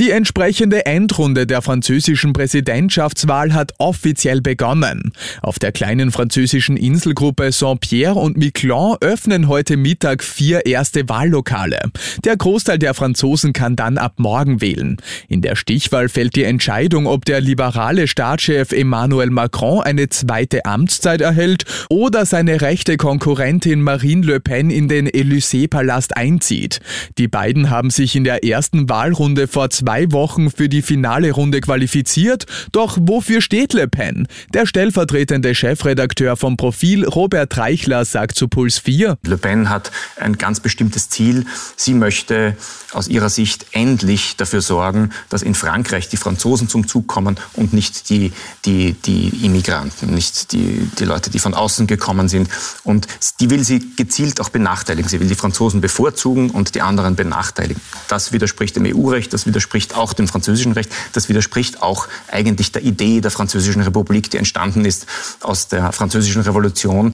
Die entsprechende Endrunde der französischen Präsidentschaftswahl hat offiziell begonnen. Auf der kleinen französischen Inselgruppe Saint-Pierre und Miquelon öffnen heute Mittag vier erste Wahllokale. Der Großteil der Franzosen kann dann ab morgen wählen. In der Stichwahl fällt die Entscheidung, ob der liberale Staatschef Emmanuel Macron eine zweite Amtszeit erhält oder seine rechte Konkurrentin Marine Le Pen in den Élysée-Palast einzieht. Die beiden haben sich in der ersten Wahlrunde vor zwei zwei Wochen für die finale Runde qualifiziert. Doch wofür steht Le Pen? Der stellvertretende Chefredakteur vom Profil Robert Reichler sagt zu Puls 4. Le Pen hat ein ganz bestimmtes Ziel. Sie möchte aus ihrer Sicht endlich dafür sorgen, dass in Frankreich die Franzosen zum Zug kommen und nicht die, die, die Immigranten, nicht die, die Leute, die von außen gekommen sind. Und die will sie gezielt auch benachteiligen. Sie will die Franzosen bevorzugen und die anderen benachteiligen. Das widerspricht dem EU-Recht, das widerspricht widerspricht auch dem französischen Recht. Das widerspricht auch eigentlich der Idee der französischen Republik, die entstanden ist aus der französischen Revolution.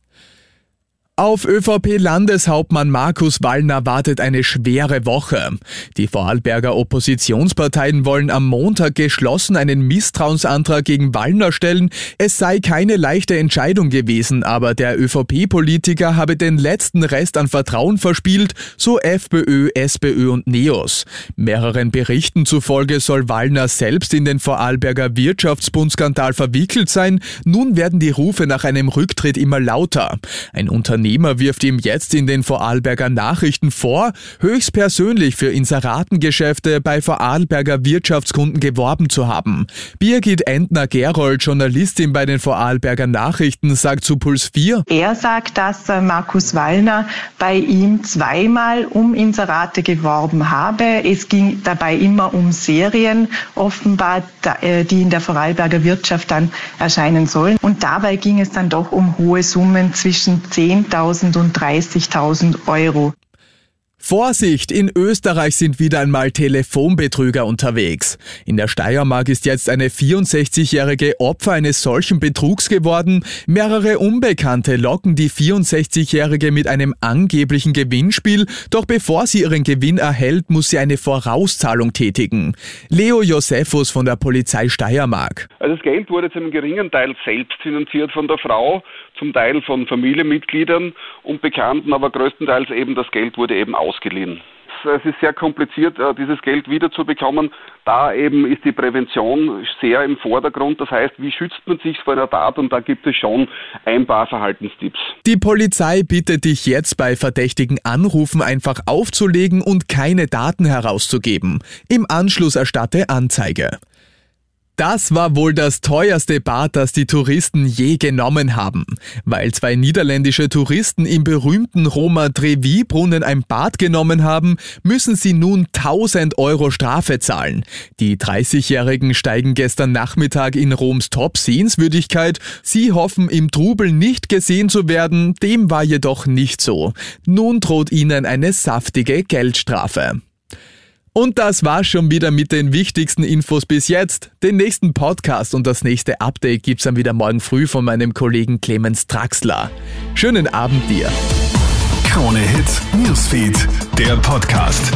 Auf ÖVP-Landeshauptmann Markus Wallner wartet eine schwere Woche. Die Vorarlberger Oppositionsparteien wollen am Montag geschlossen einen Misstrauensantrag gegen Wallner stellen. Es sei keine leichte Entscheidung gewesen, aber der ÖVP-Politiker habe den letzten Rest an Vertrauen verspielt, so FPÖ, SPÖ und NEOS. Mehreren Berichten zufolge soll Wallner selbst in den Vorarlberger Wirtschaftsbundskandal verwickelt sein. Nun werden die Rufe nach einem Rücktritt immer lauter. Ein Unternehmen Unternehmer wirft ihm jetzt in den Vorarlberger Nachrichten vor, höchstpersönlich für Inseratengeschäfte bei Vorarlberger Wirtschaftskunden geworben zu haben. Birgit Entner-Gerold, Journalistin bei den Vorarlberger Nachrichten, sagt zu Puls 4. Er sagt, dass äh, Markus Wallner bei ihm zweimal um Inserate geworben habe. Es ging dabei immer um Serien, offenbar, äh, die in der Vorarlberger Wirtschaft dann erscheinen sollen. Und dabei ging es dann doch um hohe Summen zwischen 10.000 20.000 und 30.000 Euro. Vorsicht, in Österreich sind wieder einmal Telefonbetrüger unterwegs. In der Steiermark ist jetzt eine 64-jährige Opfer eines solchen Betrugs geworden. Mehrere Unbekannte locken die 64-jährige mit einem angeblichen Gewinnspiel, doch bevor sie ihren Gewinn erhält, muss sie eine Vorauszahlung tätigen. Leo Josephus von der Polizei Steiermark. Also das Geld wurde zu einem geringen Teil selbst finanziert von der Frau, zum Teil von Familienmitgliedern und Bekannten, aber größtenteils eben das Geld wurde eben aus ausgeliehen. Es ist sehr kompliziert, äh, dieses Geld wiederzubekommen. Da eben ist die Prävention sehr im Vordergrund. Das heißt, wie schützt man sich vor einer Tat? Und da gibt es schon ein paar Verhaltenstipps. Die Polizei bittet dich jetzt bei verdächtigen Anrufen einfach aufzulegen und keine Daten herauszugeben. Im Anschluss erstatte Anzeige. Das war wohl das teuerste Bad, das die Touristen je genommen haben. Weil zwei niederländische Touristen im berühmten Roma Trevi-Brunnen ein Bad genommen haben, müssen sie nun 1000 Euro Strafe zahlen. Die 30-Jährigen steigen gestern Nachmittag in Roms Top-Sehenswürdigkeit. Sie hoffen im Trubel nicht gesehen zu werden, dem war jedoch nicht so. Nun droht ihnen eine saftige Geldstrafe. Und das war's schon wieder mit den wichtigsten Infos bis jetzt. Den nächsten Podcast und das nächste Update gibt's dann wieder morgen früh von meinem Kollegen Clemens Traxler. Schönen Abend dir. Krone Hits, Newsfeed, der Podcast.